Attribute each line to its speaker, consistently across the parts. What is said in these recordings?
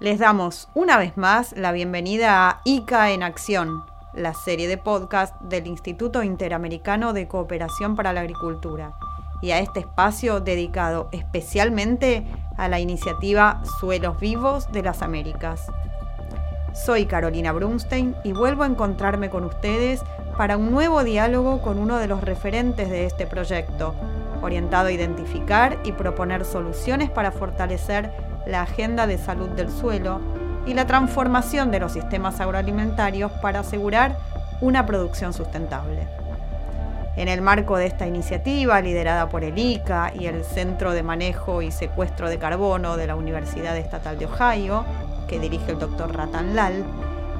Speaker 1: Les damos una vez más la bienvenida a ICA en Acción, la serie de podcast del Instituto Interamericano de Cooperación para la Agricultura, y a este espacio dedicado especialmente a la iniciativa Suelos Vivos de las Américas. Soy Carolina Brunstein y vuelvo a encontrarme con ustedes para un nuevo diálogo con uno de los referentes de este proyecto, orientado a identificar y proponer soluciones para fortalecer la agenda de salud del suelo y la transformación de los sistemas agroalimentarios para asegurar una producción sustentable. En el marco de esta iniciativa, liderada por el ICA y el Centro de Manejo y Secuestro de Carbono de la Universidad Estatal de Ohio, que dirige el doctor Ratan Lal,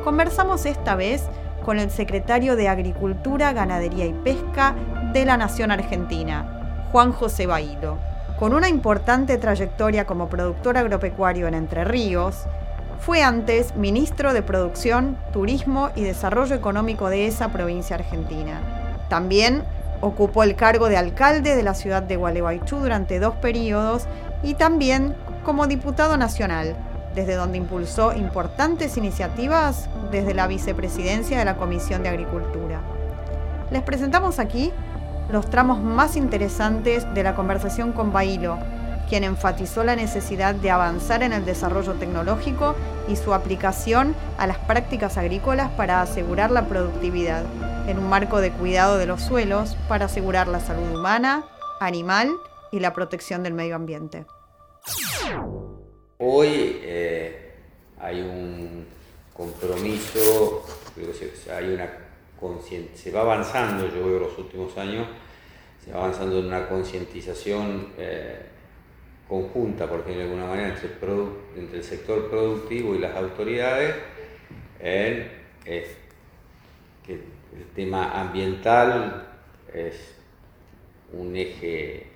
Speaker 1: conversamos esta vez con el secretario de Agricultura, Ganadería y Pesca de la Nación Argentina, Juan José Bailo con una importante trayectoria como productor agropecuario en Entre Ríos, fue antes ministro de Producción, Turismo y Desarrollo Económico de esa provincia argentina. También ocupó el cargo de alcalde de la ciudad de Gualeguaychú durante dos periodos y también como diputado nacional, desde donde impulsó importantes iniciativas desde la vicepresidencia de la Comisión de Agricultura. Les presentamos aquí los tramos más interesantes de la conversación con Bailo, quien enfatizó la necesidad de avanzar en el desarrollo tecnológico y su aplicación a las prácticas agrícolas para asegurar la productividad, en un marco de cuidado de los suelos para asegurar la salud humana, animal y la protección del medio ambiente.
Speaker 2: Hoy eh, hay un compromiso, hay una se va avanzando, yo veo los últimos años, se va avanzando en una concientización eh, conjunta, porque de alguna manera, entre el, sector productivo y las autoridades, en que el tema ambiental es un eje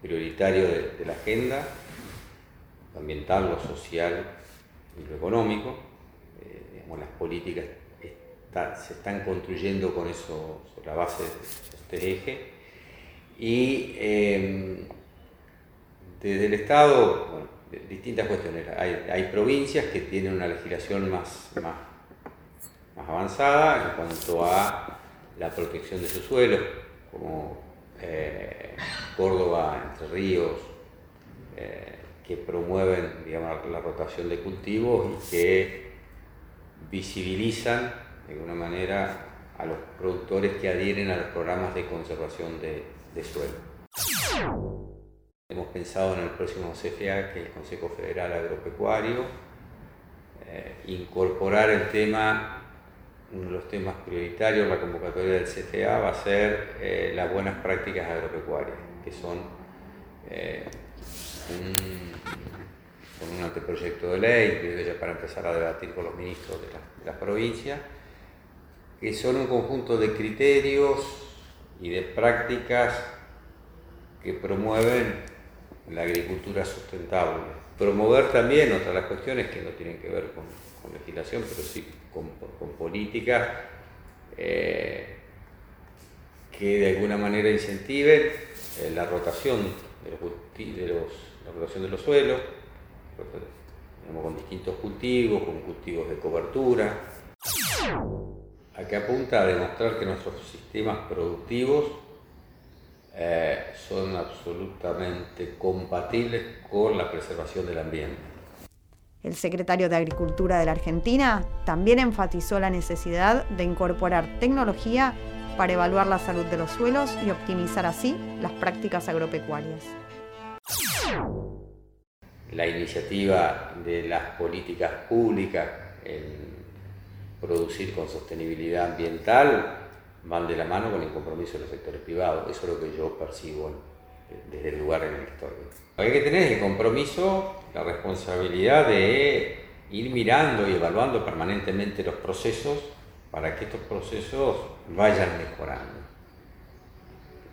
Speaker 2: prioritario de, la agenda, lo ambiental, lo social y lo económico, eh, digamos, las políticas se están construyendo con eso, sobre la base de este eje. Y em, desde el Estado, distintas cuestiones. Hay, provincias que tienen una legislación más, más, más, avanzada en cuanto a la protección de sus suelos, como eh, Córdoba, Entre Ríos, eh, que promueven digamos, la rotación de cultivos y que visibilizan de alguna manera a los productores que adhieren a los programas de conservación de, suelo. Hemos pensado en el próximo CFA, que es el Consejo Federal Agropecuario, eh, incorporar el tema, uno de los temas prioritarios de la convocatoria del CFA va a ser eh, las buenas prácticas agropecuarias, que son eh, un, un anteproyecto de ley, ya para empezar a debatir con los ministros de las provincias, que son un conjunto de criterios y de prácticas que promueven la agricultura sustentable. Promover también otras las cuestiones que no tienen que ver con, legislación, pero sí con, políticas eh, que de alguna manera incentiven eh, la rotación de los, la rotación de los suelos, con distintos cultivos, con cultivos de cobertura que apunta a demostrar que nuestros sistemas productivos eh, son absolutamente compatibles con la preservación del ambiente.
Speaker 1: El secretario de Agricultura de la Argentina también enfatizó la necesidad de incorporar tecnología para evaluar la salud de los suelos y optimizar así las prácticas agropecuarias.
Speaker 2: La iniciativa de las políticas públicas en producir con sostenibilidad ambiental van de la mano con el compromiso de los sectores privados. Eso es lo que yo percibo desde el lugar en el que estoy. Lo que hay que tener el compromiso, la responsabilidad de ir mirando y evaluando permanentemente los procesos para que estos procesos vayan mejorando.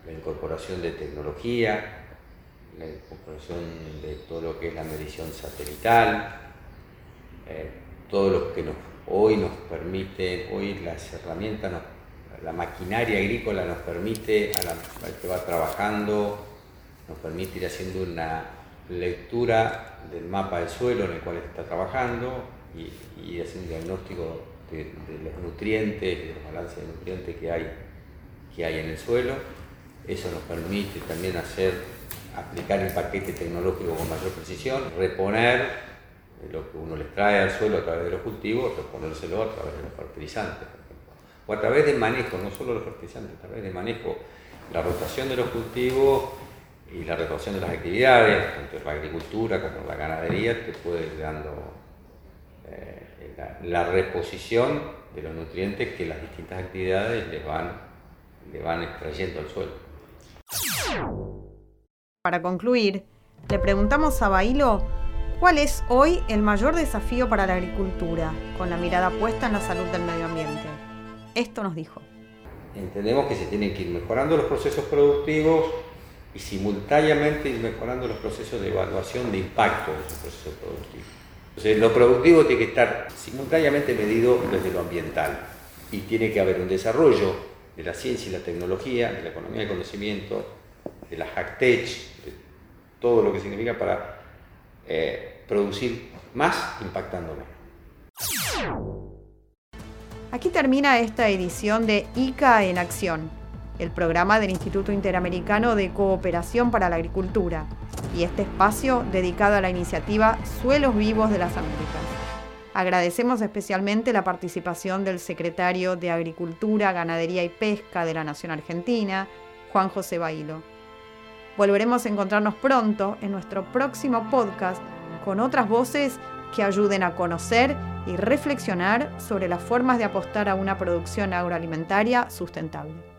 Speaker 2: La incorporación de tecnología, la incorporación de todo lo que es la medición satelital, eh, todo lo que nos hoy nos permite, hoy las herramientas, la maquinaria agrícola nos permite, a la, al que va trabajando, nos permite ir haciendo una lectura del mapa del suelo en el cual está trabajando y, y hacer un diagnóstico de, los nutrientes, de los balances de nutrientes que hay, que hay en el suelo. Eso nos permite también hacer, aplicar el paquete tecnológico con mayor precisión, reponer lo que uno les trae al suelo a través de los cultivos, reponérselo a través de los fertilizantes, o a través del manejo, no solo los fertilizantes, a través del manejo, la rotación de los cultivos y la rotación de las actividades, tanto la agricultura como la ganadería, te puede ir dando eh, la, reposición de los nutrientes que las distintas actividades les van, le van extrayendo al suelo.
Speaker 1: Para concluir, le preguntamos a Bailo ¿Cuál es hoy el mayor desafío para la agricultura, con la mirada puesta en la salud del medio ambiente? Esto nos dijo.
Speaker 2: Entendemos que se tienen que ir mejorando los procesos productivos y simultáneamente ir mejorando los procesos de evaluación de impacto de esos procesos productivos. Entonces, lo productivo tiene que estar simultáneamente medido desde lo ambiental y tiene que haber un desarrollo de la ciencia y la tecnología, de la economía del conocimiento, de la HACTECH, de todo lo que significa para eh, producir más impactando
Speaker 1: Aquí termina esta edición de ICA en Acción, el programa del Instituto Interamericano de Cooperación para la Agricultura, y este espacio dedicado a la iniciativa Suelos Vivos de las Américas. Agradecemos especialmente la participación del secretario de Agricultura, Ganadería y Pesca de la Nación Argentina, Juan José Bailo. Volveremos a encontrarnos pronto en nuestro próximo podcast con otras voces que ayuden a conocer y reflexionar sobre las formas de apostar a una producción agroalimentaria sustentable.